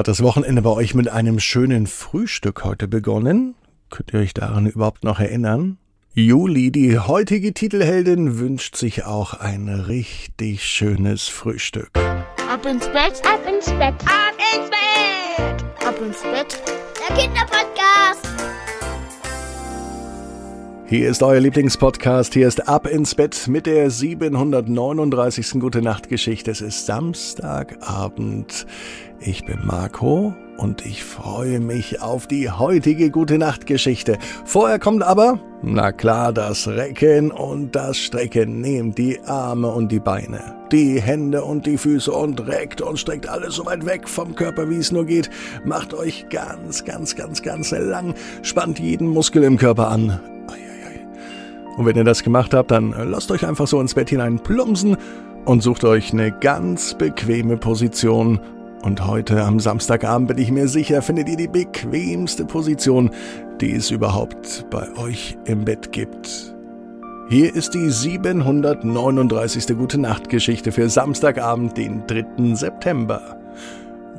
Hat das Wochenende bei euch mit einem schönen Frühstück heute begonnen? Könnt ihr euch daran überhaupt noch erinnern? Juli, die heutige Titelheldin, wünscht sich auch ein richtig schönes Frühstück. Ab ins Bett, ab ins Bett, ab ins Bett, ab ins Bett. Der Kinderpodcast. Hier ist euer Lieblingspodcast. Hier ist Ab ins Bett mit der 739. Gute Nacht Geschichte. Es ist Samstagabend. Ich bin Marco und ich freue mich auf die heutige Gute Nacht Geschichte. Vorher kommt aber, na klar, das Recken und das Strecken. Nehmt die Arme und die Beine, die Hände und die Füße und reckt und streckt alles so weit weg vom Körper, wie es nur geht. Macht euch ganz, ganz, ganz, ganz lang. Spannt jeden Muskel im Körper an. Und wenn ihr das gemacht habt, dann lasst euch einfach so ins Bett hinein plumpsen und sucht euch eine ganz bequeme Position. Und heute am Samstagabend bin ich mir sicher, findet ihr die bequemste Position, die es überhaupt bei euch im Bett gibt. Hier ist die 739. Gute Nacht Geschichte für Samstagabend, den 3. September.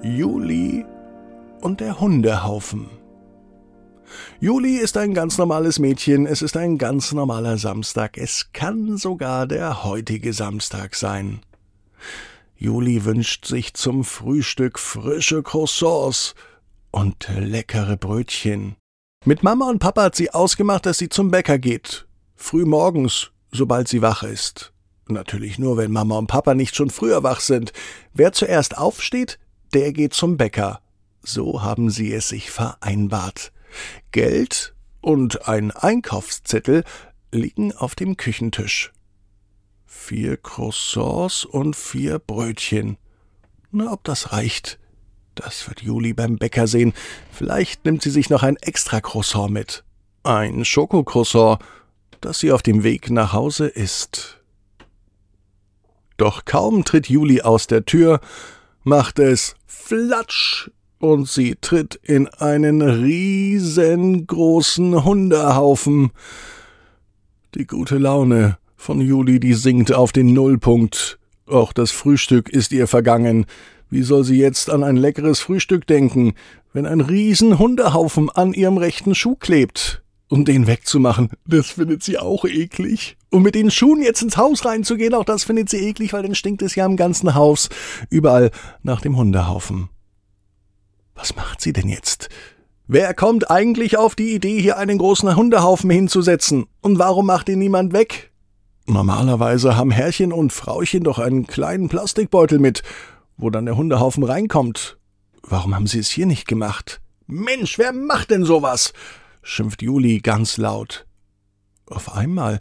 Juli und der Hundehaufen. Juli ist ein ganz normales Mädchen, es ist ein ganz normaler Samstag, es kann sogar der heutige Samstag sein. Juli wünscht sich zum Frühstück frische Croissants und leckere Brötchen. Mit Mama und Papa hat sie ausgemacht, dass sie zum Bäcker geht. Früh morgens, sobald sie wach ist. Natürlich nur, wenn Mama und Papa nicht schon früher wach sind. Wer zuerst aufsteht, der geht zum Bäcker. So haben sie es sich vereinbart. Geld und ein Einkaufszettel liegen auf dem Küchentisch. Vier Croissants und vier Brötchen. Na, ob das reicht? Das wird Juli beim Bäcker sehen. Vielleicht nimmt sie sich noch ein extra Croissant mit. Ein Schokocroissant, das sie auf dem Weg nach Hause isst. Doch kaum tritt Juli aus der Tür, macht es Flatsch und sie tritt in einen riesengroßen Hundehaufen. Die gute Laune von Juli, die sinkt auf den Nullpunkt. Auch das Frühstück ist ihr vergangen. Wie soll sie jetzt an ein leckeres Frühstück denken, wenn ein riesen Hundehaufen an ihrem rechten Schuh klebt? Um den wegzumachen, das findet sie auch eklig. Und mit den Schuhen jetzt ins Haus reinzugehen, auch das findet sie eklig, weil dann stinkt es ja im ganzen Haus überall nach dem Hundehaufen. Was macht sie denn jetzt? Wer kommt eigentlich auf die Idee, hier einen großen Hundehaufen hinzusetzen? Und warum macht ihn niemand weg? Normalerweise haben Herrchen und Frauchen doch einen kleinen Plastikbeutel mit, wo dann der Hundehaufen reinkommt. Warum haben sie es hier nicht gemacht? Mensch, wer macht denn sowas? schimpft Juli ganz laut. Auf einmal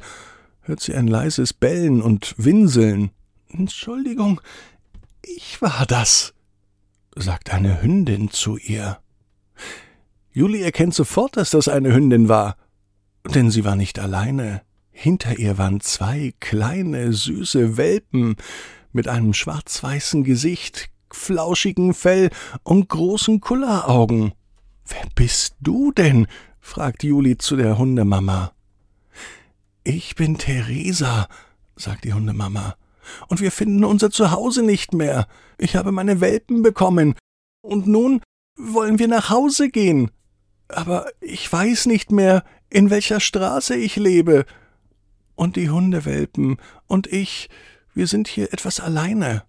hört sie ein leises Bellen und Winseln. Entschuldigung, ich war das sagt eine Hündin zu ihr. Juli erkennt sofort, dass das eine Hündin war, denn sie war nicht alleine. Hinter ihr waren zwei kleine, süße Welpen mit einem schwarz-weißen Gesicht, flauschigen Fell und großen Kulleraugen. Wer bist du denn? fragt Juli zu der Hundemama. Ich bin Theresa, sagt die Hundemama und wir finden unser Zuhause nicht mehr. Ich habe meine Welpen bekommen. Und nun wollen wir nach Hause gehen. Aber ich weiß nicht mehr, in welcher Straße ich lebe. Und die Hundewelpen und ich, wir sind hier etwas alleine.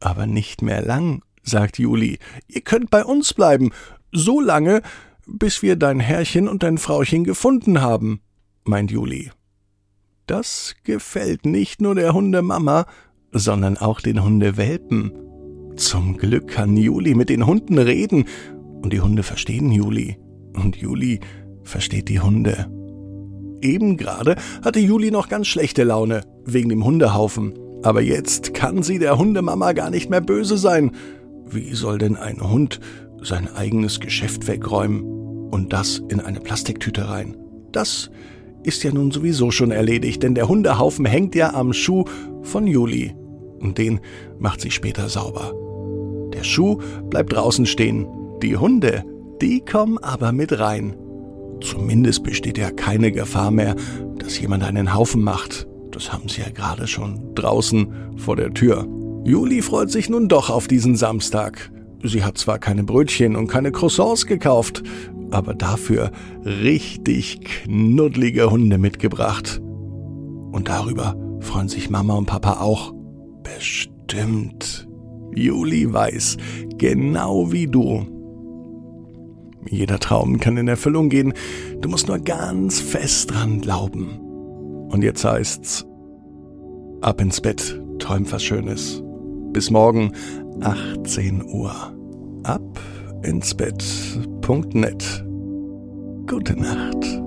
Aber nicht mehr lang, sagt Juli. Ihr könnt bei uns bleiben, so lange, bis wir dein Herrchen und dein Frauchen gefunden haben, meint Juli. Das gefällt nicht nur der Hundemama, sondern auch den Hundewelpen. Zum Glück kann Juli mit den Hunden reden und die Hunde verstehen Juli und Juli versteht die Hunde. Eben gerade hatte Juli noch ganz schlechte Laune wegen dem Hundehaufen, aber jetzt kann sie der Hundemama gar nicht mehr böse sein. Wie soll denn ein Hund sein eigenes Geschäft wegräumen und das in eine Plastiktüte rein? Das ist ja nun sowieso schon erledigt, denn der Hundehaufen hängt ja am Schuh von Juli. Und den macht sie später sauber. Der Schuh bleibt draußen stehen. Die Hunde, die kommen aber mit rein. Zumindest besteht ja keine Gefahr mehr, dass jemand einen Haufen macht. Das haben sie ja gerade schon draußen vor der Tür. Juli freut sich nun doch auf diesen Samstag. Sie hat zwar keine Brötchen und keine Croissants gekauft, aber dafür richtig knuddlige Hunde mitgebracht. Und darüber freuen sich Mama und Papa auch. Bestimmt. Juli weiß, genau wie du. Jeder Traum kann in Erfüllung gehen. Du musst nur ganz fest dran glauben. Und jetzt heißt's, ab ins Bett, träum was Schönes. Bis morgen, 18 Uhr. Ab ins Bett.net. Gute Nacht.